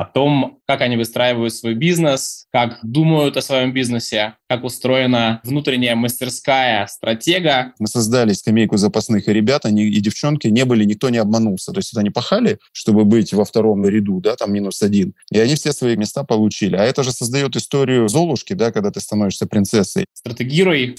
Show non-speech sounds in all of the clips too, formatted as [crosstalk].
о том, как они выстраивают свой бизнес, как думают о своем бизнесе, как устроена внутренняя мастерская стратега. Мы создали скамейку запасных, и ребята, они, и девчонки не были, никто не обманулся. То есть это они пахали, чтобы быть во втором ряду, да, там минус один. И они все свои места получили. А это же создает историю Золушки, да, когда ты становишься принцессой. Стратегируй.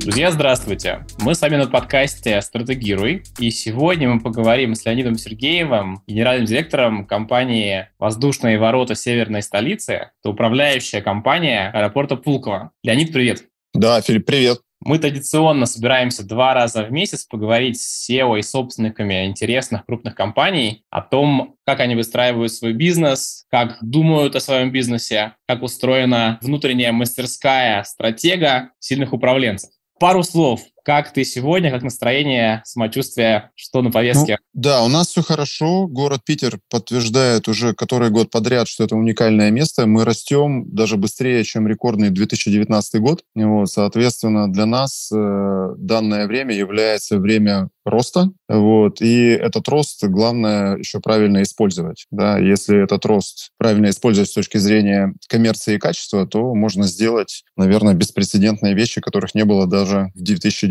Друзья, здравствуйте! Мы с вами на подкасте «Стратегируй», и сегодня мы поговорим с Леонидом Сергеевым, генеральным директором компании «Воздушные ворота северной столицы», это управляющая компания аэропорта Пулково. Леонид, привет! Да, Филипп, привет! Мы традиционно собираемся два раза в месяц поговорить с SEO и собственниками интересных крупных компаний о том, как они выстраивают свой бизнес, как думают о своем бизнесе, как устроена внутренняя мастерская стратега сильных управленцев. Пару слов. Как ты сегодня, как настроение, самочувствие, что на повестке? Ну, да, у нас все хорошо. Город Питер подтверждает уже который год подряд, что это уникальное место. Мы растем даже быстрее, чем рекордный 2019 год. Вот, соответственно, для нас э, данное время является время роста. Вот, и этот рост, главное, еще правильно использовать. Да? Если этот рост правильно использовать с точки зрения коммерции и качества, то можно сделать, наверное, беспрецедентные вещи, которых не было даже в 2019.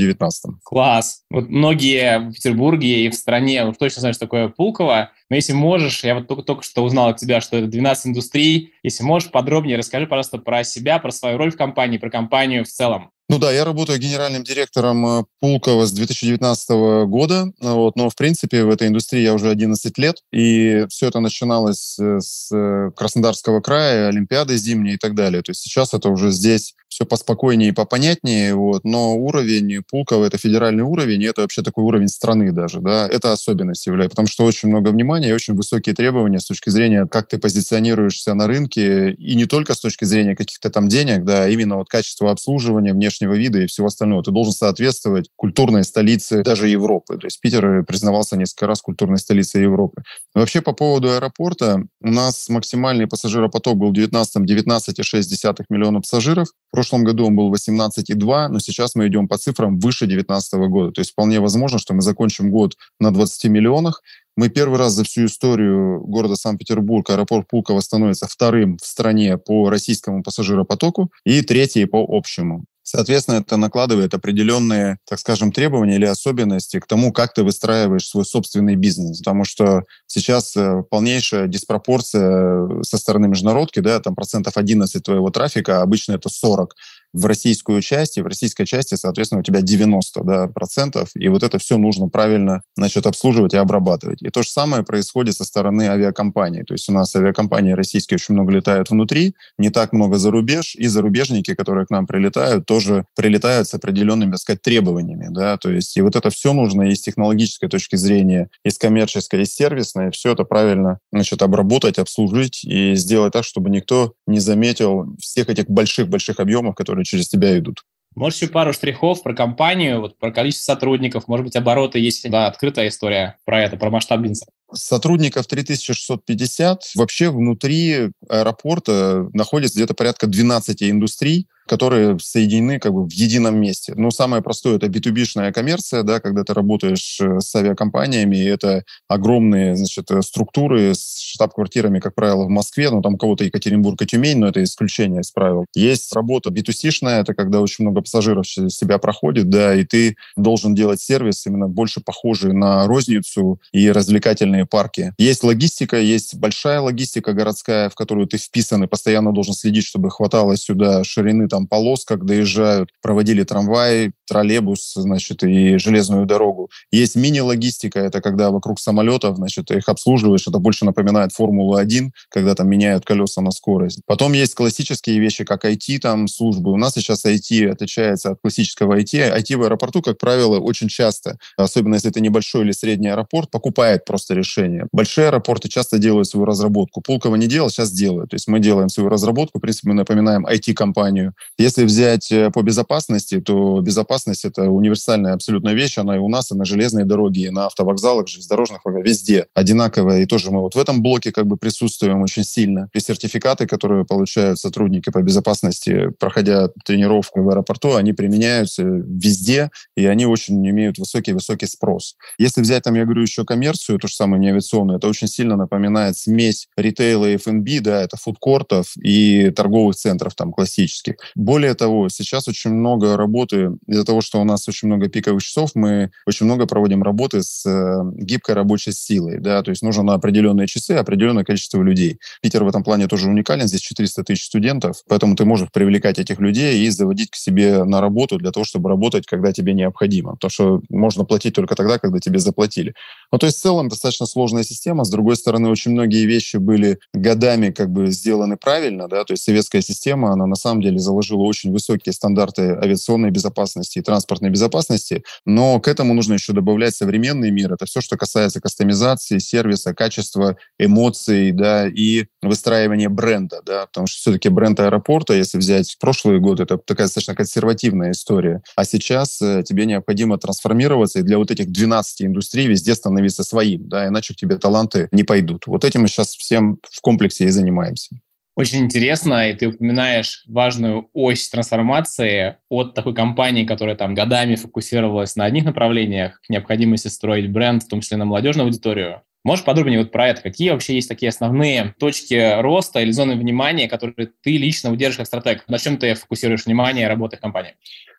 Класс. Вот многие в Петербурге и в стране уж точно знают, что такое Пулково. Но если можешь, я вот только, только что узнал от тебя, что это 12 индустрий. Если можешь, подробнее расскажи, пожалуйста, про себя, про свою роль в компании, про компанию в целом. Ну да, я работаю генеральным директором э, Пулкова с 2019 года, вот, но в принципе в этой индустрии я уже 11 лет, и все это начиналось э, с э, Краснодарского края, Олимпиады зимней и так далее. То есть сейчас это уже здесь все поспокойнее и попонятнее, вот, но уровень Пулкова — это федеральный уровень, и это вообще такой уровень страны даже, да, это особенность является, потому что очень много внимания и очень высокие требования с точки зрения, как ты позиционируешься на рынке, и не только с точки зрения каких-то там денег, да, а именно вот качество обслуживания, внешнего вида и всего остального. Ты должен соответствовать культурной столице даже Европы. То есть Питер признавался несколько раз культурной столицей Европы. Вообще по поводу аэропорта, у нас максимальный пассажиропоток был в 19 19,6 миллиона пассажиров. В прошлом году он был 18,2, но сейчас мы идем по цифрам выше 2019 года. То есть вполне возможно, что мы закончим год на 20 миллионах. Мы первый раз за всю историю города Санкт-Петербург, аэропорт Пулково становится вторым в стране по российскому пассажиропотоку и третий по общему. Соответственно, это накладывает определенные, так скажем, требования или особенности к тому, как ты выстраиваешь свой собственный бизнес. Потому что сейчас э, полнейшая диспропорция со стороны международки, да, там процентов 11 твоего трафика, а обычно это 40 в российскую часть, и в российской части, соответственно, у тебя 90 да, процентов, и вот это все нужно правильно значит, обслуживать и обрабатывать. И то же самое происходит со стороны авиакомпаний. То есть у нас авиакомпании российские очень много летают внутри, не так много за рубеж, и зарубежники, которые к нам прилетают, тоже прилетают с определенными, так сказать, требованиями. Да? То есть и вот это все нужно и с технологической точки зрения, и с коммерческой, и с сервисной, все это правильно значит, обработать, обслужить и сделать так, чтобы никто не заметил всех этих больших-больших объемов, которые которые через тебя идут. Может, еще пару штрихов про компанию, вот про количество сотрудников, может быть, обороты есть, да, открытая история про это, про масштаб бизнеса. Сотрудников 3650. Вообще внутри аэропорта находится где-то порядка 12 индустрий, которые соединены как бы в едином месте. Ну, самое простое — это B2B-шная коммерция, да, когда ты работаешь э, с авиакомпаниями, и это огромные, значит, э, структуры с штаб-квартирами, как правило, в Москве, ну, там кого-то Екатеринбург и Тюмень, но это исключение из правил. Есть работа B2C-шная, это когда очень много пассажиров себя проходит, да, и ты должен делать сервис именно больше похожий на розницу и развлекательные парки. Есть логистика, есть большая логистика городская, в которую ты вписан и постоянно должен следить, чтобы хватало сюда ширины там полос, как доезжают, проводили трамвай, троллейбус, значит, и железную дорогу. Есть мини-логистика, это когда вокруг самолетов, значит, их обслуживаешь, это больше напоминает Формулу-1, когда там меняют колеса на скорость. Потом есть классические вещи, как IT, там, службы. У нас сейчас IT отличается от классического IT. IT в аэропорту, как правило, очень часто, особенно если это небольшой или средний аэропорт, покупает просто решение соглашения. Большие аэропорты часто делают свою разработку. Пулково не делал, сейчас делают. То есть мы делаем свою разработку, в принципе, мы напоминаем IT-компанию. Если взять э, по безопасности, то безопасность — это универсальная абсолютно вещь, она и у нас, и на железной дороге, и на автовокзалах, железнодорожных, везде одинаковая. И тоже мы вот в этом блоке как бы присутствуем очень сильно. И сертификаты, которые получают сотрудники по безопасности, проходя тренировку в аэропорту, они применяются везде, и они очень имеют высокий-высокий спрос. Если взять там, я говорю, еще коммерцию, то же самое не авиационную, это очень сильно напоминает смесь ритейла и F&B, да, это фудкортов и торговых центров там классических. Более того, сейчас очень много работы, из-за того, что у нас очень много пиковых часов, мы очень много проводим работы с э, гибкой рабочей силой, да, то есть нужно на определенные часы определенное количество людей. Питер в этом плане тоже уникален, здесь 400 тысяч студентов, поэтому ты можешь привлекать этих людей и заводить к себе на работу для того, чтобы работать, когда тебе необходимо. Потому что можно платить только тогда, когда тебе заплатили. Ну, то есть в целом достаточно сложная система. С другой стороны, очень многие вещи были годами как бы сделаны правильно, да, то есть советская система, она на самом деле заложила очень высокие стандарты авиационной безопасности и транспортной безопасности, но к этому нужно еще добавлять современный мир. Это все, что касается кастомизации, сервиса, качества, эмоций, да, и выстраивания бренда, да, потому что все-таки бренд аэропорта, если взять прошлые годы, это такая достаточно консервативная история. А сейчас э, тебе необходимо трансформироваться и для вот этих 12 индустрий везде становиться своим, да, иначе к тебе таланты не пойдут. Вот этим мы сейчас всем в комплексе и занимаемся. Очень интересно, и ты упоминаешь важную ось трансформации от такой компании, которая там годами фокусировалась на одних направлениях, к необходимости строить бренд, в том числе на молодежную аудиторию. Можешь подробнее вот про это? Какие вообще есть такие основные точки роста или зоны внимания, которые ты лично удержишь как стратег? На чем ты фокусируешь внимание работы компании?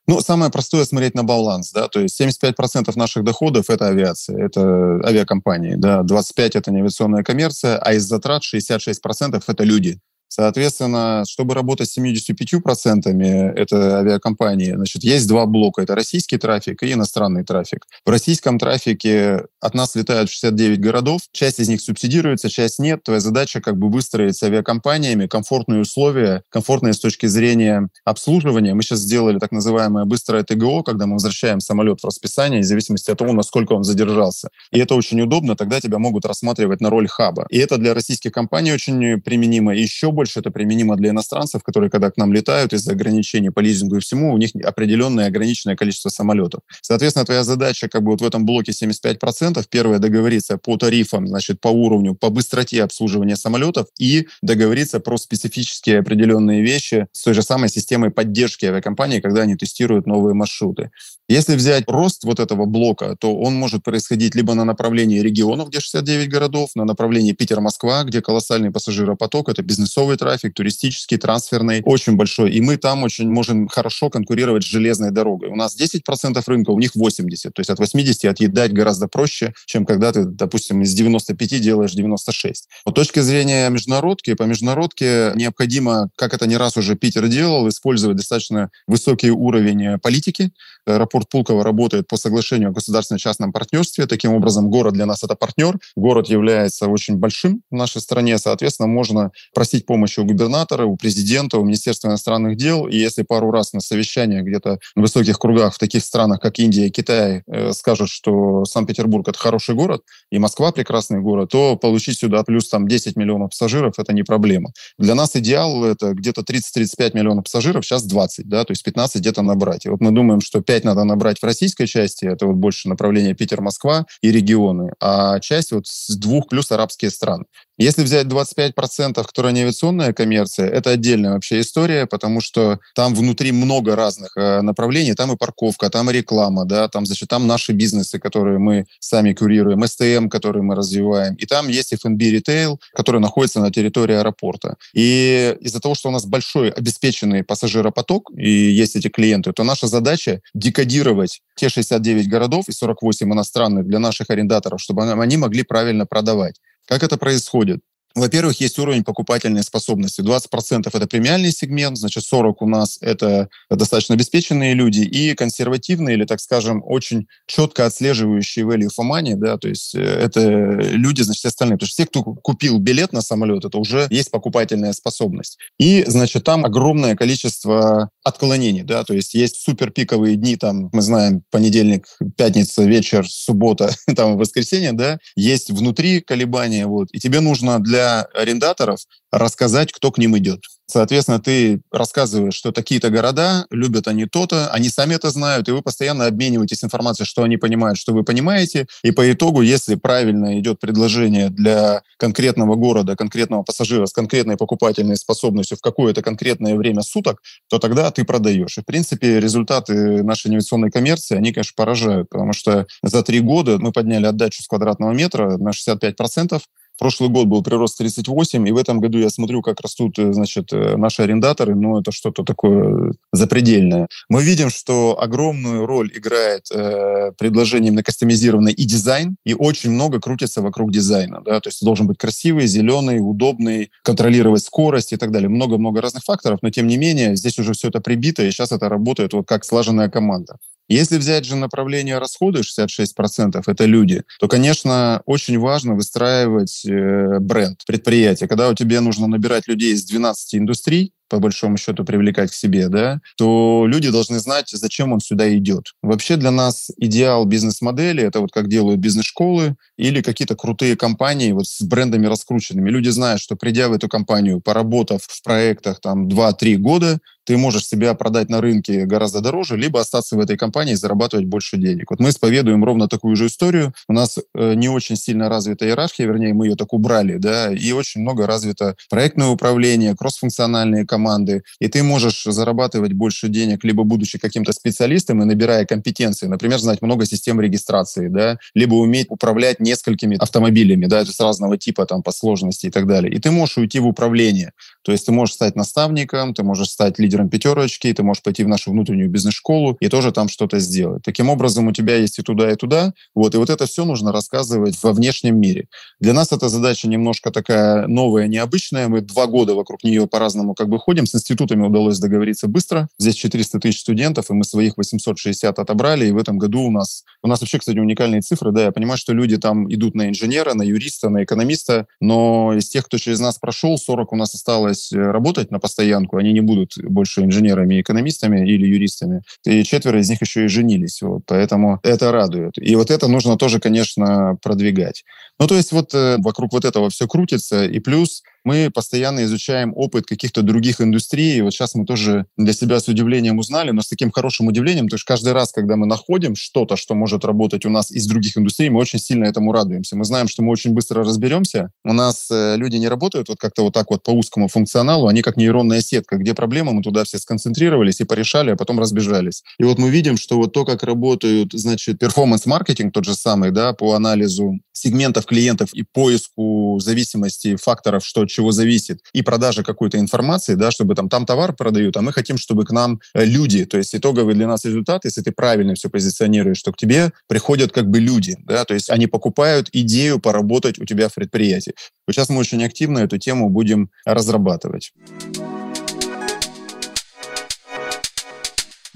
Ну, самое простое смотреть на баланс, да, то есть 75% наших доходов – это авиация, это авиакомпании, да, 25% – это неавиационная коммерция, а из затрат 66% – это люди. Соответственно, чтобы работать с 75% это авиакомпании, значит, есть два блока. Это российский трафик и иностранный трафик. В российском трафике от нас летают 69 городов. Часть из них субсидируется, часть нет. Твоя задача как бы выстроить с авиакомпаниями комфортные условия, комфортные с точки зрения обслуживания. Мы сейчас сделали так называемое быстрое ТГО, когда мы возвращаем самолет в расписание, в зависимости от того, насколько он задержался. И это очень удобно, тогда тебя могут рассматривать на роль хаба. И это для российских компаний очень применимо. И еще больше это применимо для иностранцев, которые, когда к нам летают из-за ограничений по лизингу и всему, у них определенное ограниченное количество самолетов. Соответственно, твоя задача как бы вот в этом блоке 75%. Первое, договориться по тарифам, значит, по уровню, по быстроте обслуживания самолетов и договориться про специфические определенные вещи с той же самой системой поддержки авиакомпании, когда они тестируют новые маршруты. Если взять рост вот этого блока, то он может происходить либо на направлении регионов, где 69 городов, на направлении Питер-Москва, где колоссальный пассажиропоток, это бизнесовый трафик, туристический, трансферный, очень большой. И мы там очень можем хорошо конкурировать с железной дорогой. У нас 10% рынка, у них 80%. То есть от 80 отъедать гораздо проще, чем когда ты, допустим, из 95 делаешь 96. С точки зрения международки, по международке необходимо, как это не раз уже Питер делал, использовать достаточно высокий уровень политики. Аэропорт Пулково работает по соглашению о государственно-частном партнерстве. Таким образом, город для нас это партнер. Город является очень большим в нашей стране. Соответственно, можно просить помощи у губернатора, у президента, у Министерства иностранных дел. И если пару раз на совещаниях где-то в высоких кругах в таких странах, как Индия и Китай, э, скажут, что Санкт-Петербург — это хороший город, и Москва — прекрасный город, то получить сюда плюс там 10 миллионов пассажиров — это не проблема. Для нас идеал — это где-то 30-35 миллионов пассажиров, сейчас 20, да, то есть 15 где-то набрать. И вот мы думаем, что 5 надо набрать в российской части, это вот больше направление Питер-Москва и регионы, а часть вот с двух плюс арабские страны. Если взять 25%, которые не авиационная коммерция, это отдельная вообще история, потому что там внутри много разных э, направлений. Там и парковка, там и реклама, да, там, значит, там наши бизнесы, которые мы сами курируем, STM, который мы развиваем. И там есть F&B ритейл, который находится на территории аэропорта. И из-за того, что у нас большой обеспеченный пассажиропоток и есть эти клиенты, то наша задача декодировать те 69 городов и 48 иностранных для наших арендаторов, чтобы они могли правильно продавать. Как это происходит? Во-первых, есть уровень покупательной способности. 20% это премиальный сегмент, значит, 40% у нас это достаточно обеспеченные люди и консервативные или, так скажем, очень четко отслеживающие value for money, да, то есть э, это люди, значит, остальные. Потому что все, кто купил билет на самолет, это уже есть покупательная способность. И, значит, там огромное количество отклонений, да, то есть есть суперпиковые дни, там, мы знаем, понедельник, пятница, вечер, суббота, [laughs] там, воскресенье, да, есть внутри колебания, вот, и тебе нужно для арендаторов рассказать, кто к ним идет. Соответственно, ты рассказываешь, что такие-то города, любят они то-то, они сами это знают, и вы постоянно обмениваетесь информацией, что они понимают, что вы понимаете. И по итогу, если правильно идет предложение для конкретного города, конкретного пассажира с конкретной покупательной способностью в какое-то конкретное время суток, то тогда ты продаешь. И, в принципе, результаты нашей инвестиционной коммерции, они, конечно, поражают, потому что за три года мы подняли отдачу с квадратного метра на 65%, Прошлый год был прирост 38, и в этом году я смотрю, как растут, э, значит, э, наши арендаторы, ну, это что-то такое запредельное. Мы видим, что огромную роль играет э, предложение именно кастомизированное и дизайн, и очень много крутится вокруг дизайна, да, то есть должен быть красивый, зеленый, удобный, контролировать скорость и так далее. Много-много разных факторов, но тем не менее здесь уже все это прибито, и сейчас это работает вот как слаженная команда. Если взять же направление расхода 66% это люди, то, конечно, очень важно выстраивать э, бренд предприятия. Когда у тебя нужно набирать людей из 12 индустрий, по большому счету привлекать к себе, да, то люди должны знать, зачем он сюда идет. Вообще для нас идеал бизнес-модели — это вот как делают бизнес-школы или какие-то крутые компании вот с брендами раскрученными. Люди знают, что придя в эту компанию, поработав в проектах там 2-3 года, ты можешь себя продать на рынке гораздо дороже, либо остаться в этой компании и зарабатывать больше денег. Вот мы исповедуем ровно такую же историю. У нас э, не очень сильно развита иерархия, вернее, мы ее так убрали, да, и очень много развито проектное управление, кроссфункциональные команды, и ты можешь зарабатывать больше денег, либо будучи каким-то специалистом и набирая компетенции, например, знать много систем регистрации, да, либо уметь управлять несколькими автомобилями, да, есть разного типа там по сложности и так далее. И ты можешь уйти в управление. То есть ты можешь стать наставником, ты можешь стать лидером пятерочки, ты можешь пойти в нашу внутреннюю бизнес-школу и тоже там что-то сделать. Таким образом, у тебя есть и туда, и туда. Вот, и вот это все нужно рассказывать во внешнем мире. Для нас эта задача немножко такая новая, необычная. Мы два года вокруг нее по-разному как бы ходим. С институтами удалось договориться быстро. Здесь 400 тысяч студентов, и мы своих 860 отобрали. И в этом году у нас... У нас вообще, кстати, уникальные цифры. Да, я понимаю, что люди там идут на инженера, на юриста, на экономиста, но из тех, кто через нас прошел, 40 у нас осталось осталось э, работать на постоянку, они не будут больше инженерами, экономистами или юристами. И четверо из них еще и женились. Вот, поэтому это радует. И вот это нужно тоже, конечно, продвигать. Ну, то есть вот э, вокруг вот этого все крутится. И плюс мы постоянно изучаем опыт каких-то других индустрий. И вот сейчас мы тоже для себя с удивлением узнали, но с таким хорошим удивлением, то есть каждый раз, когда мы находим что-то, что может работать у нас из других индустрий, мы очень сильно этому радуемся. Мы знаем, что мы очень быстро разберемся. У нас э, люди не работают вот как-то вот так вот по узкому функционалу, они как нейронная сетка. Где проблема, мы туда все сконцентрировались и порешали, а потом разбежались. И вот мы видим, что вот то, как работают, значит, перформанс-маркетинг тот же самый, да, по анализу сегментов клиентов и поиску зависимости факторов, что от чего зависит, и продажа какой-то информации, да, чтобы там, там товар продают, а мы хотим, чтобы к нам э, люди, то есть итоговый для нас результат, если ты правильно все позиционируешь, что к тебе приходят как бы люди, да, то есть они покупают идею поработать у тебя в предприятии. Вот сейчас мы очень активно эту тему будем разрабатывать.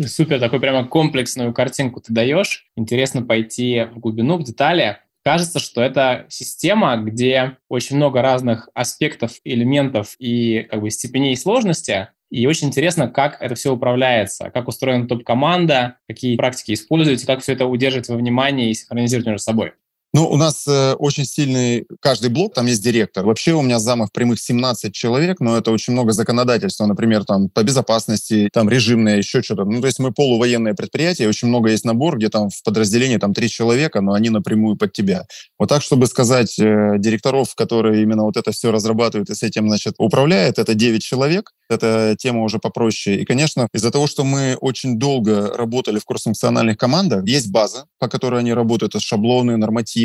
Супер, такую прямо комплексную картинку ты даешь. Интересно пойти в глубину, в детали. Кажется, что это система, где очень много разных аспектов, элементов и как бы степеней сложности, и очень интересно, как это все управляется, как устроена топ-команда, какие практики используете, как все это удерживать во внимании и синхронизировать между собой. Ну, у нас э, очень сильный каждый блок, там есть директор. Вообще у меня замов прямых 17 человек, но это очень много законодательства, например, там по безопасности, там режимное, еще что-то. Ну, то есть мы полувоенное предприятие, очень много есть набор, где там в подразделении там три человека, но они напрямую под тебя. Вот так, чтобы сказать, э, директоров, которые именно вот это все разрабатывают и с этим, значит, управляют, это 9 человек. Это тема уже попроще. И, конечно, из-за того, что мы очень долго работали в кроссфункциональных командах, есть база, по которой они работают, это шаблоны, нормативы,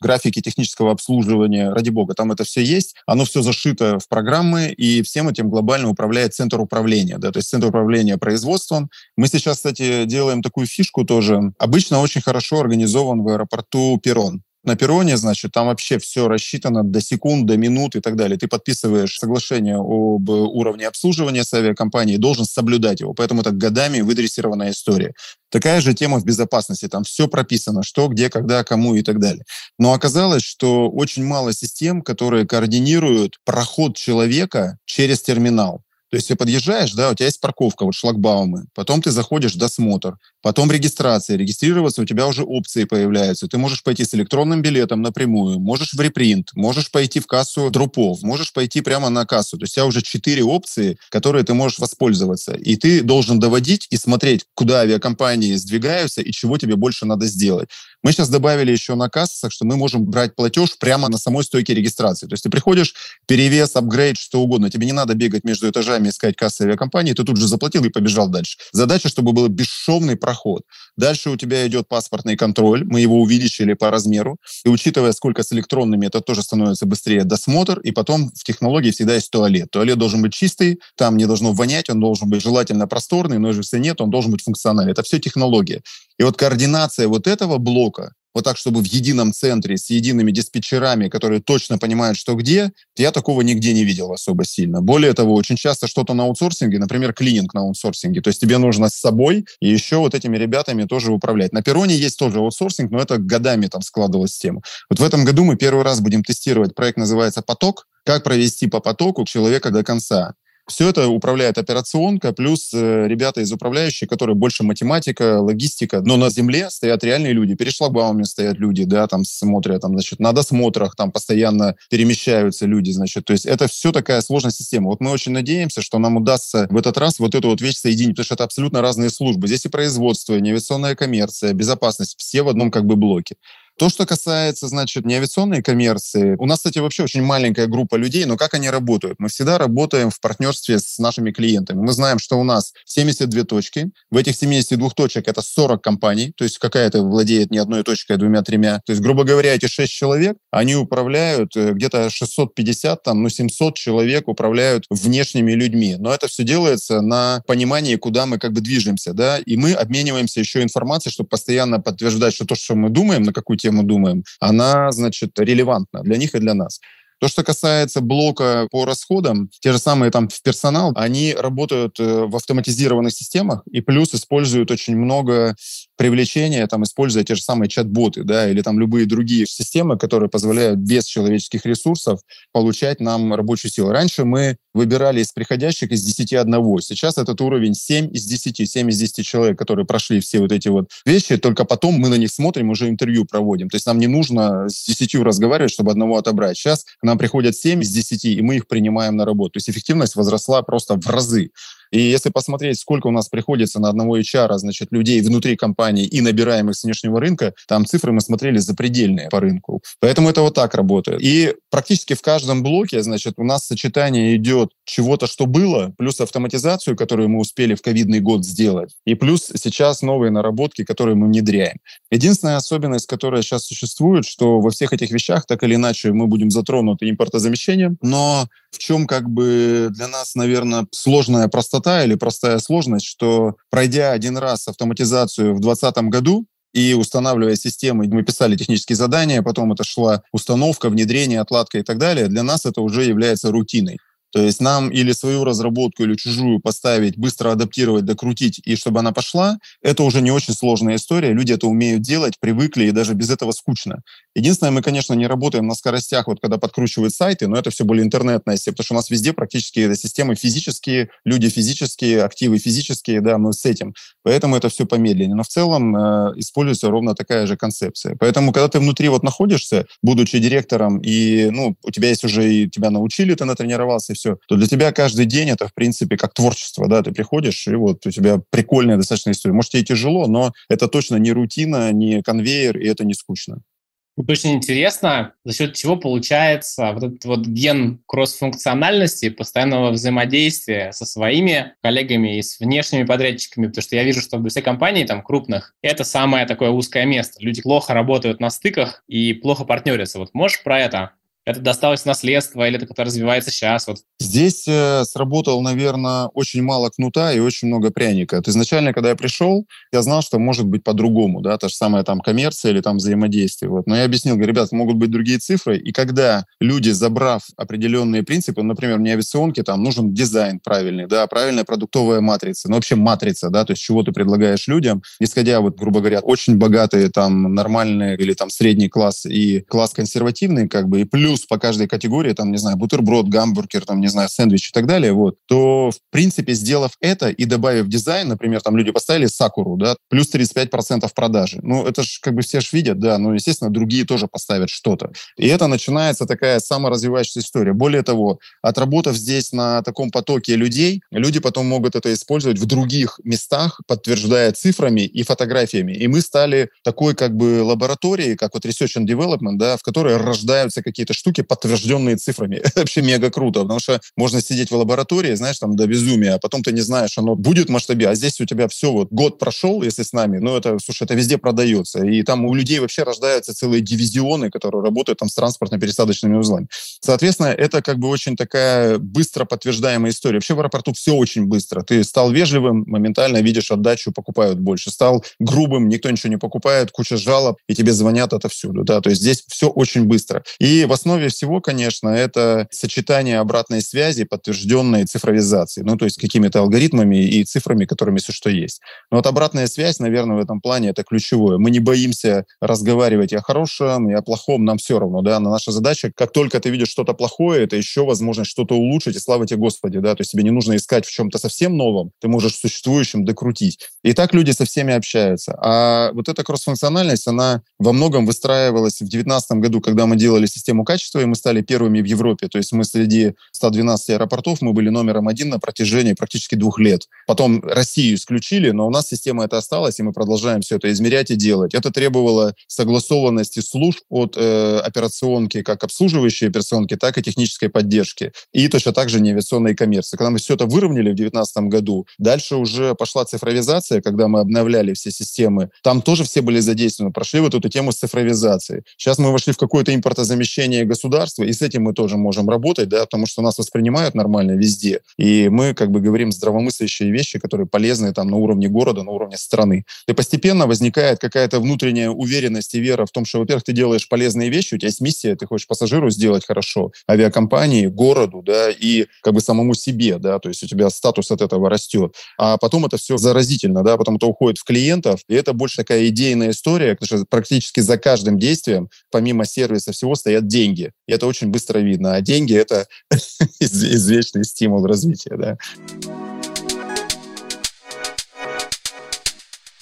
графики технического обслуживания. Ради бога, там это все есть. Оно все зашито в программы, и всем этим глобально управляет центр управления, да, то есть центр управления производством. Мы сейчас, кстати, делаем такую фишку тоже. Обычно очень хорошо организован в аэропорту Перрон. На перроне, значит, там вообще все рассчитано до секунд, до минут и так далее. Ты подписываешь соглашение об уровне обслуживания с авиакомпанией, должен соблюдать его. Поэтому это годами выдрессированная история. Такая же тема в безопасности. Там все прописано, что, где, когда, кому и так далее. Но оказалось, что очень мало систем, которые координируют проход человека через терминал. То есть ты подъезжаешь, да, у тебя есть парковка, вот шлагбаумы, потом ты заходишь в досмотр, потом регистрация. Регистрироваться у тебя уже опции появляются. Ты можешь пойти с электронным билетом напрямую, можешь в репринт, можешь пойти в кассу друпов, можешь пойти прямо на кассу. То есть у тебя уже четыре опции, которые ты можешь воспользоваться. И ты должен доводить и смотреть, куда авиакомпании сдвигаются и чего тебе больше надо сделать. Мы сейчас добавили еще на кассах, что мы можем брать платеж прямо на самой стойке регистрации. То есть ты приходишь, перевес, апгрейд, что угодно. Тебе не надо бегать между этажами искать кассы авиакомпании, ты тут же заплатил и побежал дальше. Задача, чтобы был бесшовный проход. Дальше у тебя идет паспортный контроль, мы его увеличили по размеру, и учитывая, сколько с электронными, это тоже становится быстрее досмотр, и потом в технологии всегда есть туалет. Туалет должен быть чистый, там не должно вонять, он должен быть желательно просторный, но если нет, он должен быть функциональный. Это все технология. И вот координация вот этого блока, вот так, чтобы в едином центре с едиными диспетчерами, которые точно понимают, что где, я такого нигде не видел особо сильно. Более того, очень часто что-то на аутсорсинге, например, клининг на аутсорсинге, то есть тебе нужно с собой и еще вот этими ребятами тоже управлять. На перроне есть тоже аутсорсинг, но это годами там складывалась тема. Вот в этом году мы первый раз будем тестировать, проект называется «Поток», как провести по потоку человека до конца. Все это управляет операционка, плюс э, ребята из управляющей, которые больше математика, логистика. Но на земле стоят реальные люди. Перед шлагбаумами стоят люди, да, там смотрят, там, значит, на досмотрах там постоянно перемещаются люди, значит. То есть это все такая сложная система. Вот мы очень надеемся, что нам удастся в этот раз вот эту вот вещь соединить, потому что это абсолютно разные службы. Здесь и производство, и авиационная коммерция, безопасность, все в одном как бы блоке. То, что касается, значит, неавиационной коммерции, у нас, кстати, вообще очень маленькая группа людей, но как они работают? Мы всегда работаем в партнерстве с нашими клиентами. Мы знаем, что у нас 72 точки. В этих 72 точек это 40 компаний, то есть какая-то владеет не одной точкой, а двумя-тремя. То есть, грубо говоря, эти 6 человек, они управляют э, где-то 650, там, ну, 700 человек управляют внешними людьми. Но это все делается на понимании, куда мы как бы движемся, да, и мы обмениваемся еще информацией, чтобы постоянно подтверждать, что то, что мы думаем, на какую тему думаем, она, значит, релевантна для них и для нас. То, что касается блока по расходам, те же самые там в персонал, они работают э, в автоматизированных системах и плюс используют очень много привлечения, там, используя те же самые чат-боты, да, или там любые другие системы, которые позволяют без человеческих ресурсов получать нам рабочую силу. Раньше мы выбирали из приходящих из 10 одного. Сейчас этот уровень 7 из 10, 7 из 10 человек, которые прошли все вот эти вот вещи, только потом мы на них смотрим, уже интервью проводим. То есть нам не нужно с 10 разговаривать, чтобы одного отобрать. Сейчас к нам приходят 7 из 10, и мы их принимаем на работу. То есть эффективность возросла просто в разы. И если посмотреть, сколько у нас приходится на одного HR, значит, людей внутри компании и набираемых с внешнего рынка, там цифры мы смотрели запредельные по рынку. Поэтому это вот так работает. И практически в каждом блоке, значит, у нас сочетание идет чего-то, что было, плюс автоматизацию, которую мы успели в ковидный год сделать, и плюс сейчас новые наработки, которые мы внедряем. Единственная особенность, которая сейчас существует, что во всех этих вещах так или иначе мы будем затронуты импортозамещением, но в чем как бы для нас, наверное, сложная простота или простая сложность, что пройдя один раз автоматизацию в 2020 году, и устанавливая системы, мы писали технические задания, потом это шла установка, внедрение, отладка и так далее, для нас это уже является рутиной. То есть нам или свою разработку, или чужую поставить, быстро адаптировать, докрутить, и чтобы она пошла, это уже не очень сложная история. Люди это умеют делать, привыкли, и даже без этого скучно. Единственное, мы, конечно, не работаем на скоростях, вот когда подкручивают сайты, но это все более интернетная система, потому что у нас везде практически это системы физические, люди физические, активы физические, да, мы с этим. Поэтому это все помедленнее. Но в целом э, используется ровно такая же концепция. Поэтому, когда ты внутри вот находишься, будучи директором, и, ну, у тебя есть уже, и тебя научили, ты натренировался, и все, то для тебя каждый день это, в принципе, как творчество, да, ты приходишь, и вот у тебя прикольная достаточно история. Может, тебе тяжело, но это точно не рутина, не конвейер, и это не скучно. Вот очень интересно, за счет чего получается вот этот вот ген кроссфункциональности, постоянного взаимодействия со своими коллегами и с внешними подрядчиками, потому что я вижу, что в все компании там крупных это самое такое узкое место. Люди плохо работают на стыках и плохо партнерятся. Вот можешь про это Это досталось наследство или это как-то развивается сейчас? Вот. Здесь э, сработал, наверное, очень мало кнута и очень много пряника. Вот изначально, когда я пришел, я знал, что может быть по-другому, да, та же самая там коммерция или там взаимодействие. Вот. Но я объяснил, говорю, ребят, могут быть другие цифры, и когда люди, забрав определенные принципы, например, мне авиационке там нужен дизайн правильный, да, правильная продуктовая матрица, ну вообще матрица, да, то есть чего ты предлагаешь людям, исходя вот, грубо говоря, очень богатые там нормальные или там средний класс и класс консервативный, как бы, и плюс по каждой категории, там, не знаю, бутерброд, гамбургер, там, не знаю, сэндвич и так далее, вот, то, в принципе, сделав это и добавив дизайн, например, там люди поставили сакуру, да, плюс 35% продажи. Ну, это же как бы все ж видят, да, ну, естественно, другие тоже поставят что-то. И это начинается такая саморазвивающаяся история. Более того, отработав здесь на таком потоке людей, люди потом могут это использовать в других местах, подтверждая цифрами и фотографиями. И мы стали такой как бы лабораторией, как вот Research and Development, да, в которой рождаются какие-то подтвержденные цифрами. [laughs] Вообще мега круто, потому что можно сидеть в лаборатории, знаешь, там до безумия, а потом ты не знаешь, оно будет в масштабе, а здесь у тебя все вот год прошел, если с нами, ну это, слушай, это везде продается. И там у людей вообще рождаются целые дивизионы, которые работают там с транспортно-пересадочными узлами. Соответственно, это как бы очень такая быстро подтверждаемая история. Вообще в аэропорту все очень быстро. Ты стал вежливым, моментально видишь отдачу, покупают больше. Стал грубым, никто ничего не покупает, куча жалоб, и тебе звонят отовсюду. Да? То есть здесь все очень быстро. И в основе всего, конечно, это сочетание обратной связи, подтвержденной цифровизацией. Ну, то есть какими-то алгоритмами и цифрами, которыми все что есть. Но вот обратная связь, наверное, в этом плане это ключевое. Мы не боимся разговаривать о хорошем, и о плохом, нам все равно. Да? Но наша задача, как только ты видишь что-то плохое, это еще возможность что-то улучшить, и слава тебе, Господи. Да? То есть тебе не нужно искать в чем-то совсем новом, ты можешь в существующем докрутить. И так люди со всеми общаются. А вот эта кроссфункциональность, она во многом выстраивалась в 2019 году, когда мы делали систему качества, и мы стали первыми в Европе. То есть мы среди 112 аэропортов, мы были номером один на протяжении практически двух лет. Потом Россию исключили, но у нас система это осталась, и мы продолжаем все это измерять и делать. Это требовало согласованности служб от э, операционки, как обслуживающей операционки, так и технической поддержки. И точно так же неавиационной коммерции. Когда мы все это выровняли в 2019 году, дальше уже пошла цифровизация, когда мы обновляли все системы. Там тоже все были задействованы, прошли вот эту тему с цифровизацией. Сейчас мы вошли в какое-то импортозамещение государства, и с этим мы тоже можем работать, да, потому что нас воспринимают нормально везде. И мы как бы говорим здравомыслящие вещи, которые полезны там на уровне города, на уровне страны. И постепенно возникает какая-то внутренняя уверенность и вера в том, что, во-первых, ты делаешь полезные вещи, у тебя есть миссия, ты хочешь пассажиру сделать хорошо, авиакомпании, городу, да, и как бы самому себе, да, то есть у тебя статус от этого растет. А потом это все заразительно, да, потом это уходит в клиентов, и это больше такая идейная история, потому что практически за каждым действием, помимо сервиса всего, стоят деньги. И это очень быстро видно. А деньги — это [laughs] извечный стимул развития, да.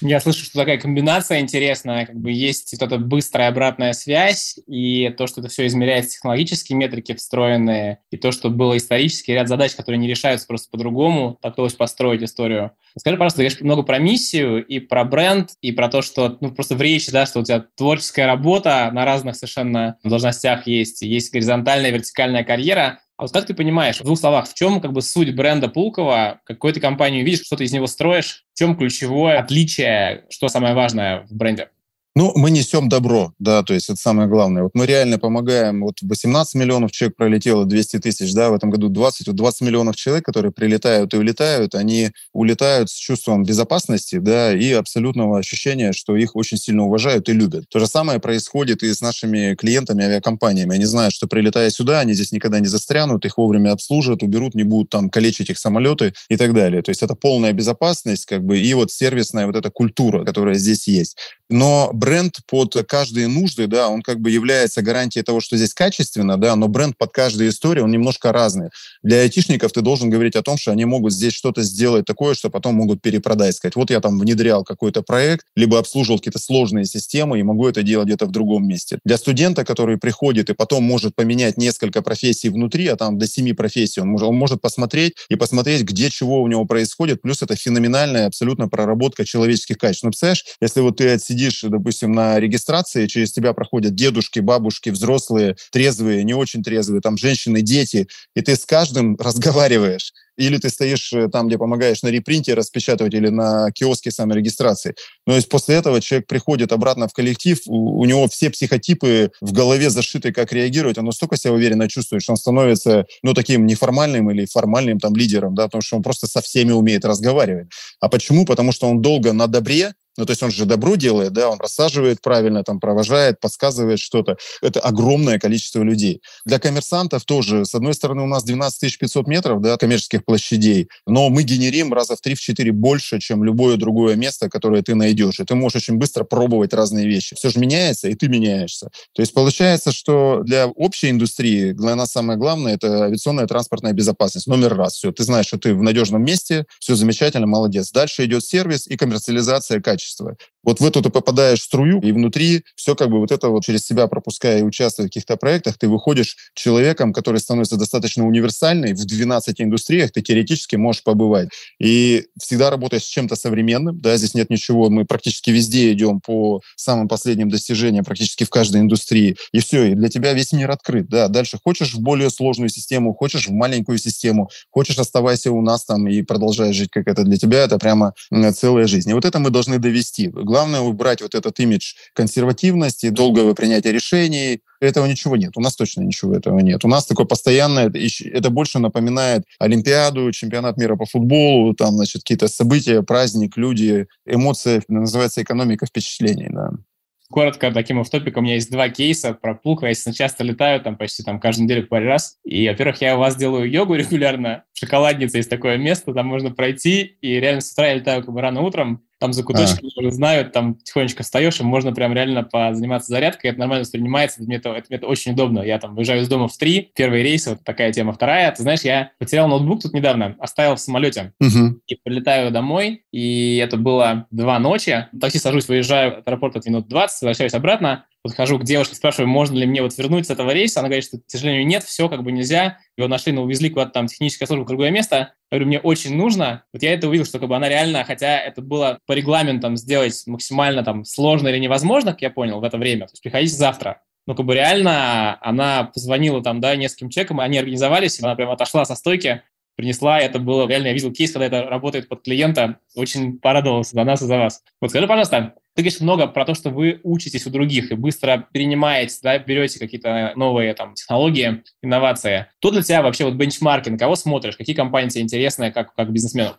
Я слышу, что такая комбинация интересная, как бы есть вот эта быстрая обратная связь, и то, что это все измеряется технологические метрики встроенные, и то, что было исторически, ряд задач, которые не решаются просто по-другому, так удалось построить историю. Скажи, пожалуйста, ты говоришь много про миссию и про бренд, и про то, что, ну, просто в речи, да, что у тебя творческая работа на разных совершенно должностях есть, есть горизонтальная, вертикальная карьера, а вот как ты понимаешь, в двух словах, в чем как бы суть бренда Пулкова? Какую ты компанию видишь, что ты из него строишь? В чем ключевое отличие, что самое важное в бренде? Ну, мы несем добро, да, то есть это самое главное. Вот мы реально помогаем, вот 18 миллионов человек пролетело, 200 тысяч, да, в этом году 20, вот 20 миллионов человек, которые прилетают и улетают, они улетают с чувством безопасности, да, и абсолютного ощущения, что их очень сильно уважают и любят. То же самое происходит и с нашими клиентами, авиакомпаниями. Они знают, что прилетая сюда, они здесь никогда не застрянут, их вовремя обслужат, уберут, не будут там калечить их самолеты и так далее. То есть это полная безопасность, как бы, и вот сервисная вот эта культура, которая здесь есть. Но бренд под каждые нужды, да, он как бы является гарантией того, что здесь качественно, да, но бренд под каждую историю, он немножко разный. Для айтишников ты должен говорить о том, что они могут здесь что-то сделать такое, что потом могут перепродать, сказать, вот я там внедрял какой-то проект, либо обслуживал какие-то сложные системы и могу это делать где-то в другом месте. Для студента, который приходит и потом может поменять несколько профессий внутри, а там до семи профессий, он может, он может посмотреть и посмотреть, где чего у него происходит, плюс это феноменальная абсолютно проработка человеческих качеств. Ну, представляешь, если вот ты отсидишь сидишь, допустим, на регистрации, через тебя проходят дедушки, бабушки, взрослые, трезвые, не очень трезвые, там женщины, дети, и ты с каждым [laughs] разговариваешь или ты стоишь э, там, где помогаешь на репринте распечатывать или на киоске саморегистрации. Но есть после этого человек приходит обратно в коллектив, у, у него все психотипы в голове зашиты, как реагировать, он настолько себя уверенно чувствует, что он становится, ну, таким неформальным или формальным там лидером, да, потому что он просто со всеми умеет разговаривать. А почему? Потому что он долго на добре, ну, то есть он же добро делает, да, он рассаживает правильно, там, провожает, подсказывает что-то. Это огромное количество людей. Для коммерсантов тоже, с одной стороны, у нас 12 500 метров, да, коммерческих площадей, но мы генерим раза в 3-4 больше, чем любое другое место, которое ты найдешь. И ты можешь очень быстро пробовать разные вещи. Все же меняется, и ты меняешься. То есть получается, что для общей индустрии для нас самое главное – это авиационная транспортная безопасность. Номер раз. Все, ты знаешь, что ты в надежном месте, все замечательно, молодец. Дальше идет сервис и коммерциализация качества качества. Вот в эту ты попадаешь в струю, и внутри все как бы вот это вот через себя пропуская и участвуя в каких-то проектах, ты выходишь человеком, который становится достаточно универсальный. В 12 индустриях ты теоретически можешь побывать. И всегда работаешь с чем-то современным, да, здесь нет ничего, мы практически везде идем по самым последним достижениям, практически в каждой индустрии. И все, и для тебя весь мир открыт, да. Дальше хочешь в более сложную систему, хочешь в маленькую систему, хочешь оставайся у нас там и продолжай жить, как это для тебя, это прямо целая жизнь. И вот это мы должны довести. Главное убрать вот этот имидж консервативности, долгого принятия решений. Этого ничего нет. У нас точно ничего этого нет. У нас такое постоянное, это больше напоминает Олимпиаду, чемпионат мира по футболу, там, значит, какие-то события, праздник, люди, эмоции, называется экономика впечатлений, да коротко таким офтопиком, у меня есть два кейса про пулка. Я, часто летаю, там почти там каждую неделю паре раз. И, во-первых, я у вас делаю йогу [laughs] регулярно. В шоколаднице есть такое место, там можно пройти. И реально с утра я летаю как бы рано утром там за куточком а. знают, там тихонечко встаешь, и можно прям реально позаниматься зарядкой, это нормально воспринимается, это, мне это, это, это очень удобно. Я там выезжаю из дома в три, первый рейс, вот такая тема. Вторая, ты знаешь, я потерял ноутбук тут недавно, оставил в самолете, угу. и прилетаю домой, и это было два ночи, в такси сажусь, выезжаю от аэропорта минут 20, возвращаюсь обратно, подхожу к девушке, спрашиваю, можно ли мне вот вернуть с этого рейса. Она говорит, что, к сожалению, нет, все, как бы нельзя. Его нашли, но увезли куда-то там техническая служба в другое место. Я говорю, мне очень нужно. Вот я это увидел, что как бы она реально, хотя это было по регламентам сделать максимально там сложно или невозможно, как я понял, в это время. То есть приходите завтра. Но как бы реально она позвонила там, да, нескольким человекам, они организовались, она прям отошла со стойки, принесла, это было реально, я видел кейс, когда это работает под клиента, очень порадовался за нас и за вас. Вот скажи, пожалуйста, ты говоришь много про то, что вы учитесь у других и быстро перенимаете, да, берете какие-то новые там технологии, инновации. Кто для тебя вообще вот бенчмарки, на кого смотришь, какие компании тебе интересны как, как бизнесмену?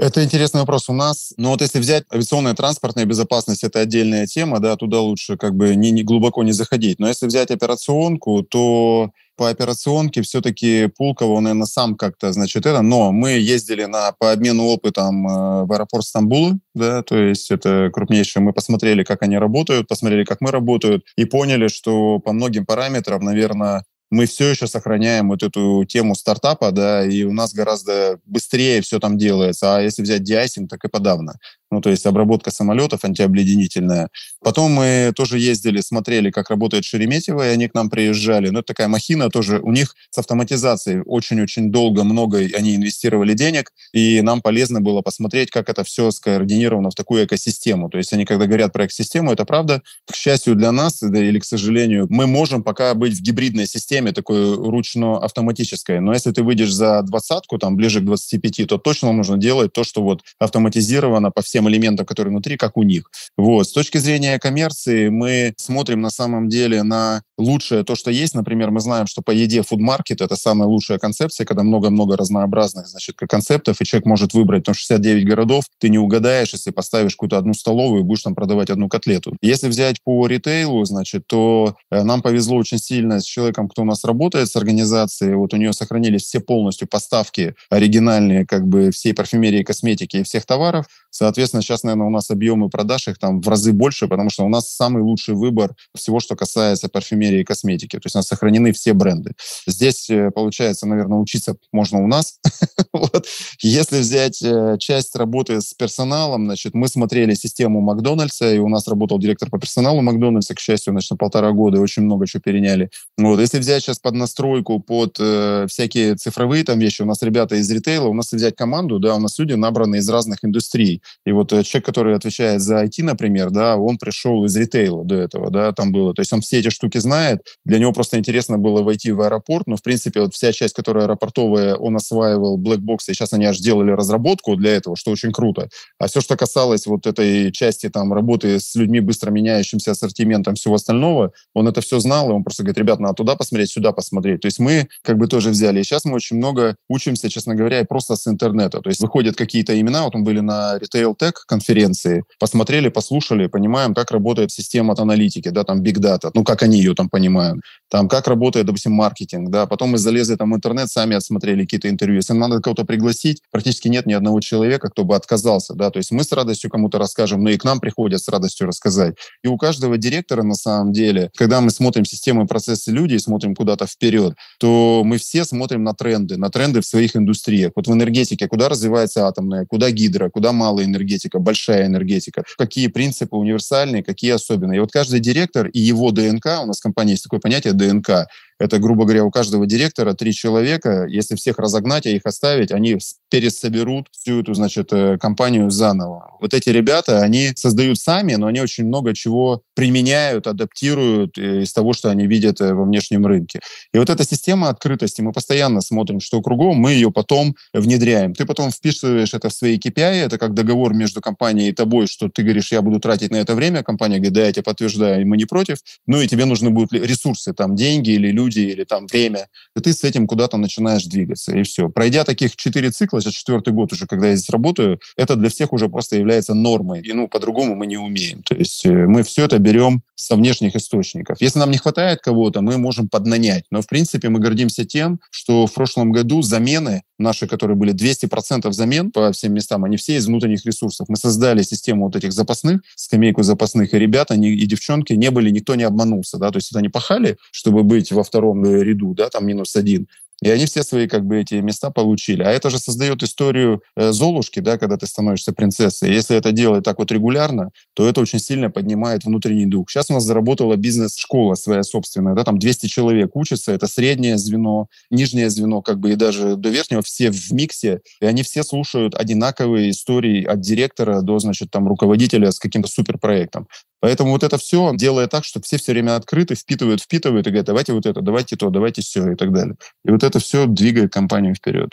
Это интересный вопрос у нас. Но вот если взять авиационная транспортная безопасность, это отдельная тема, да, туда лучше как бы не, не глубоко не заходить. Но если взять операционку, то по операционке все-таки Пулково, он, наверное, сам как-то, значит, это, но мы ездили на, по обмену опытом э, в аэропорт Стамбула, да, то есть это крупнейшее, мы посмотрели, как они работают, посмотрели, как мы работают, и поняли, что по многим параметрам, наверное, мы все еще сохраняем вот эту тему стартапа, да, и у нас гораздо быстрее все там делается. А если взять диайсинг, так и подавно ну, то есть обработка самолетов антиобледенительная. Потом мы тоже ездили, смотрели, как работает Шереметьево, и они к нам приезжали. Ну, это такая махина тоже. У них с автоматизацией очень-очень долго, много они инвестировали денег, и нам полезно было посмотреть, как это все скоординировано в такую экосистему. То есть они, когда говорят про экосистему, это правда. К счастью для нас, или к сожалению, мы можем пока быть в гибридной системе, такой ручно-автоматической. Но если ты выйдешь за двадцатку, там, ближе к 25, то точно нужно делать то, что вот автоматизировано по всем тем элементам, которые внутри, как у них. Вот. С точки зрения коммерции мы смотрим на самом деле на лучшее то, что есть. Например, мы знаем, что по еде фудмаркет это самая лучшая концепция, когда много-много разнообразных значит, концептов, и человек может выбрать. Что 69 городов ты не угадаешь, если поставишь какую-то одну столовую и будешь там продавать одну котлету. Если взять по ритейлу, значит, то э, нам повезло очень сильно с человеком, кто у нас работает с организацией. Вот у нее сохранились все полностью поставки оригинальные как бы всей парфюмерии, косметики и всех товаров. Соответственно, сейчас, наверное, у нас объемы продаж их там в разы больше, потому что у нас самый лучший выбор всего, что касается парфюмерии парфюмерии и косметики. То есть у нас сохранены все бренды. Здесь, э, получается, наверное, учиться можно у нас. [laughs] вот. Если взять э, часть работы с персоналом, значит, мы смотрели систему Макдональдса, и у нас работал директор по персоналу Макдональдса, к счастью, значит, на полтора года, и очень много чего переняли. Вот. Если взять сейчас под настройку, под э, всякие цифровые там вещи, у нас ребята из ритейла, у нас взять команду, да, у нас люди набраны из разных индустрий. И вот э, человек, который отвечает за IT, например, да, он пришел из ритейла до этого, да, там было. То есть он все эти штуки знает. Для него просто интересно было войти в аэропорт, но, в принципе, вот вся часть, которая аэропортовая, он осваивал Blackbox, и сейчас они аж делали разработку для этого, что очень круто. А все, что касалось вот этой части там работы с людьми, быстро меняющимся ассортиментом, всего остального, он это все знал, и он просто говорит, ребят, надо туда посмотреть, сюда посмотреть. То есть мы как бы тоже взяли. И сейчас мы очень много учимся, честно говоря, просто с интернета. То есть выходят какие-то имена, вот мы были на Retail Tech конференции, посмотрели, послушали, понимаем, как работает система от аналитики, да, там Big Data, ну, как они ее там понимают, там, как работает, допустим, маркетинг, да, потом мы залезли там в интернет, сами отсмотрели какие-то интервью. Если надо кого-то пригласить, практически нет ни одного человека, кто бы отказался, да, то есть мы с радостью кому-то расскажем, но и к нам приходят с радостью рассказать. И у каждого директора, на самом деле, когда мы смотрим системы, процессы людей, смотрим куда-то вперед, то мы все смотрим на тренды, на тренды в своих индустриях. Вот в энергетике, куда развивается атомная, куда гидро, куда малая энергетика, большая энергетика, какие принципы универсальные, какие особенные. И вот каждый директор и его ДНК, у нас в компании есть такое понятие ДНК, это, грубо говоря, у каждого директора три человека. Если всех разогнать, а их оставить, они пересоберут всю эту, значит, э, компанию заново. Вот эти ребята, они создают сами, но они очень много чего применяют, адаптируют э, из того, что они видят э, во внешнем рынке. И вот эта система открытости, мы постоянно смотрим, что кругом, мы ее потом внедряем. Ты потом вписываешь это в свои KPI, это как договор между компанией и тобой, что ты говоришь, я буду тратить на это время, компания говорит, да, я тебе подтверждаю, и мы не против, ну и тебе нужны будут ресурсы, там, деньги или люди, люди или там время, и ты с этим куда-то начинаешь двигаться, и все. Пройдя таких четыре цикла, сейчас четвертый год уже, когда я здесь работаю, это для всех уже просто является нормой. И, ну, по-другому мы не умеем. То есть э, мы все это берем со внешних источников. Если нам не хватает кого-то, мы можем поднанять. Но, в принципе, мы гордимся тем, что в прошлом году замены наши, которые были 200% замен по всем местам, они все из внутренних ресурсов. Мы создали систему вот этих запасных, скамейку запасных, и ребята они, и девчонки не были, никто не обманулся, да, то есть это они пахали, чтобы быть во втором ряду, да, там минус один, и они все свои как бы эти места получили. А это же создает историю э, Золушки, да, когда ты становишься принцессой. Если это делать так вот регулярно, то это очень сильно поднимает внутренний дух. Сейчас у нас заработала бизнес-школа своя собственная, да, там 200 человек учатся, это среднее звено, нижнее звено, как бы и даже до верхнего, все в миксе, и они все слушают одинаковые истории от директора до, значит, там руководителя с каким-то суперпроектом. Поэтому вот это все делает так, что все все время открыты, впитывают, впитывают и говорят, давайте вот это, давайте то, давайте все и так далее. И вот это все двигает компанию вперед.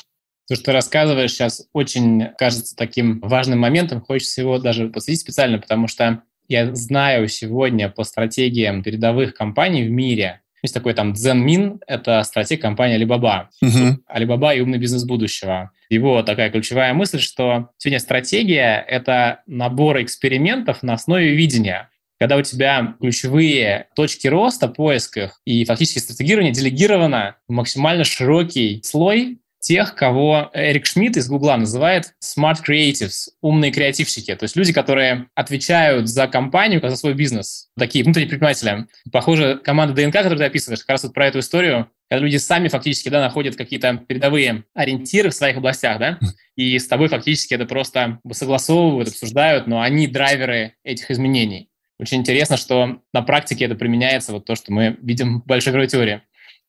То, что ты рассказываешь сейчас, очень кажется таким важным моментом. Хочется его даже посвятить специально, потому что я знаю сегодня по стратегиям передовых компаний в мире, есть такой там ZenMin, это стратег компании Alibaba. Uh-huh. Alibaba и умный бизнес будущего. Его такая ключевая мысль, что сегодня стратегия – это набор экспериментов на основе видения когда у тебя ключевые точки роста в поисках и фактически стратегирование делегировано в максимально широкий слой тех, кого Эрик Шмидт из Гугла называет smart creatives, умные креативщики, то есть люди, которые отвечают за компанию, за свой бизнес, такие внутренние предприниматели. Похоже, команда ДНК, которую ты описываешь, как раз вот про эту историю, когда люди сами фактически да, находят какие-то передовые ориентиры в своих областях, да, и с тобой фактически это просто согласовывают, обсуждают, но они драйверы этих изменений. Очень интересно, что на практике это применяется, вот то, что мы видим в большой игровой теории.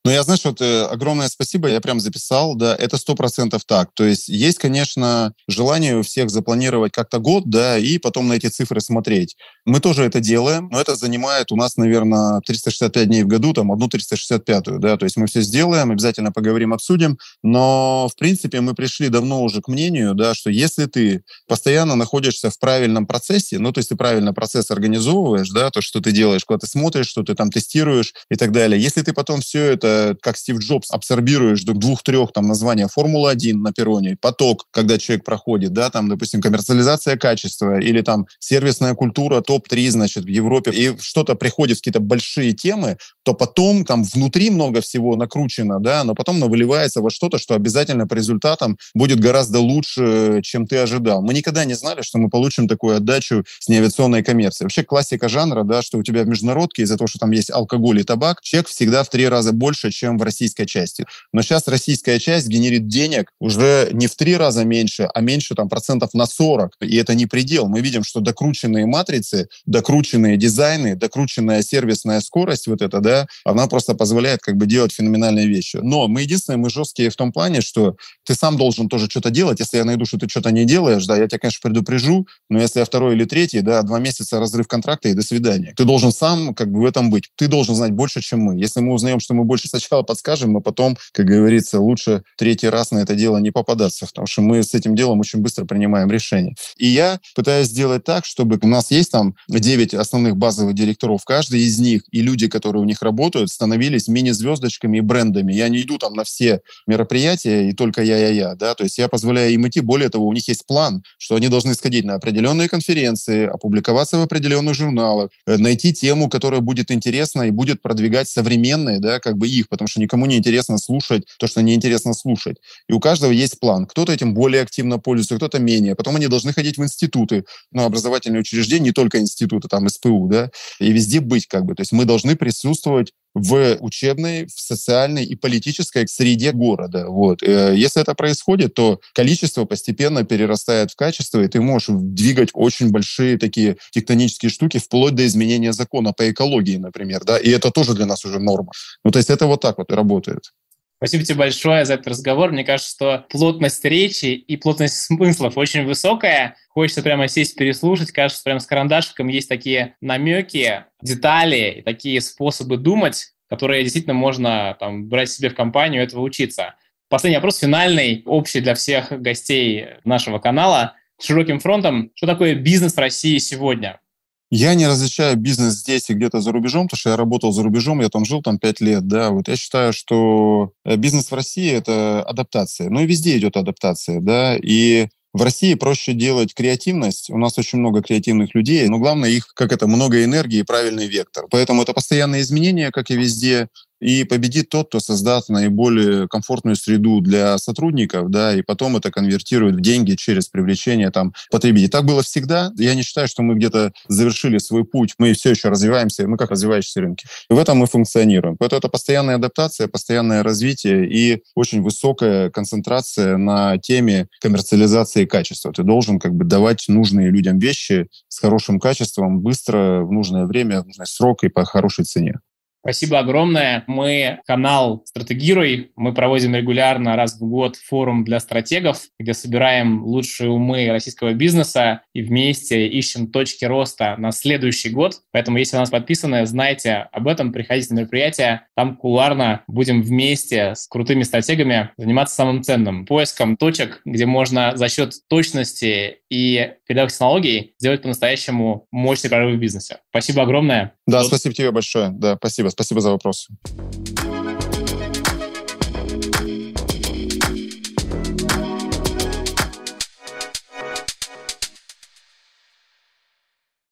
Ну, я, знаешь, вот э, огромное спасибо, я прям записал, да, это сто процентов так. То есть есть, конечно, желание у всех запланировать как-то год, да, и потом на эти цифры смотреть. Мы тоже это делаем, но это занимает у нас, наверное, 365 дней в году, там, одну 365-ю, да, то есть мы все сделаем, обязательно поговорим, обсудим, но, в принципе, мы пришли давно уже к мнению, да, что если ты постоянно находишься в правильном процессе, ну, то есть ты правильно процесс организовываешь, да, то, что ты делаешь, куда ты смотришь, что ты там тестируешь и так далее, если ты потом все это как Стив Джобс, абсорбируешь до двух-трех там названия Формула-1 на перроне, поток, когда человек проходит, да, там, допустим, коммерциализация качества или там сервисная культура топ-3, значит, в Европе, и что-то приходит, какие-то большие темы, то потом там внутри много всего накручено, да, но потом выливается во что-то, что обязательно по результатам будет гораздо лучше, чем ты ожидал. Мы никогда не знали, что мы получим такую отдачу с неавиационной коммерцией. Вообще классика жанра, да, что у тебя в международке из-за того, что там есть алкоголь и табак, чек всегда в три раза больше, чем в российской части. Но сейчас российская часть генерит денег уже не в три раза меньше, а меньше там процентов на 40. И это не предел. Мы видим, что докрученные матрицы, докрученные дизайны, докрученная сервисная скорость вот это, да, она просто позволяет как бы делать феноменальные вещи. Но мы единственное, мы жесткие в том плане, что ты сам должен тоже что-то делать. Если я найду, что ты что-то не делаешь, да, я тебя, конечно, предупрежу, но если я второй или третий, да, два месяца разрыв контракта и до свидания. Ты должен сам как бы в этом быть. Ты должен знать больше, чем мы. Если мы узнаем, что мы больше сначала подскажем, но потом, как говорится, лучше третий раз на это дело не попадаться, потому что мы с этим делом очень быстро принимаем решения. И я пытаюсь сделать так, чтобы у нас есть там 9 основных базовых директоров, каждый из них и люди, которые у них работают, становились мини-звездочками и брендами. Я не иду там на все мероприятия, и только я-я-я, да, то есть я позволяю им идти. Более того, у них есть план, что они должны сходить на определенные конференции, опубликоваться в определенных журналах, э, найти тему, которая будет интересна и будет продвигать современные, да, как бы их, потому что никому не интересно слушать то, что неинтересно слушать. И у каждого есть план. Кто-то этим более активно пользуется, кто-то менее. Потом они должны ходить в институты, ну, образовательные учреждения, не только институты, там, СПУ, да, и везде быть, как бы. То есть мы должны присутствовать в учебной, в социальной и политической среде города. Вот. Э, если это происходит, то количество постепенно перерастает в качество, и ты можешь двигать очень большие такие тектонические штуки, вплоть до изменения закона по экологии, например. Да? И это тоже для нас уже норма. Ну, то есть это вот так вот работает. Спасибо тебе большое за этот разговор. Мне кажется, что плотность речи и плотность смыслов очень высокая. Хочется прямо сесть, переслушать. Кажется, прямо с карандашиком есть такие намеки, детали, такие способы думать, которые действительно можно там, брать себе в компанию, этого учиться. Последний вопрос, финальный, общий для всех гостей нашего канала. Широким фронтом, что такое бизнес в России сегодня? Я не различаю бизнес здесь и где-то за рубежом, потому что я работал за рубежом, я там жил там пять лет, да. Вот я считаю, что э, бизнес в России – это адаптация. Ну и везде идет адаптация, да. И в России проще делать креативность. У нас очень много креативных людей, но главное их, как это, много энергии и правильный вектор. Поэтому это постоянные изменения, как и везде и победит тот, кто создаст наиболее комфортную среду для сотрудников, да, и потом это конвертирует в деньги через привлечение там потребителей. Так было всегда. Я не считаю, что мы где-то завершили свой путь, мы все еще развиваемся, мы как развивающиеся рынки. И в этом мы функционируем. Поэтому это постоянная адаптация, постоянное развитие и очень высокая концентрация на теме коммерциализации качества. Ты должен как бы давать нужные людям вещи с хорошим качеством, быстро, в нужное время, в нужный срок и по хорошей цене. Спасибо огромное. Мы канал «Стратегируй». Мы проводим регулярно раз в год форум для стратегов, где собираем лучшие умы российского бизнеса и вместе ищем точки роста на следующий год. Поэтому, если у нас подписаны, знайте об этом, приходите на мероприятие. Там куларно будем вместе с крутыми стратегами заниматься самым ценным – поиском точек, где можно за счет точности и передовых технологий сделать по-настоящему мощный прорыв в бизнесе. Спасибо огромное. Да, спасибо тебе большое. Да, спасибо. Спасибо за вопрос.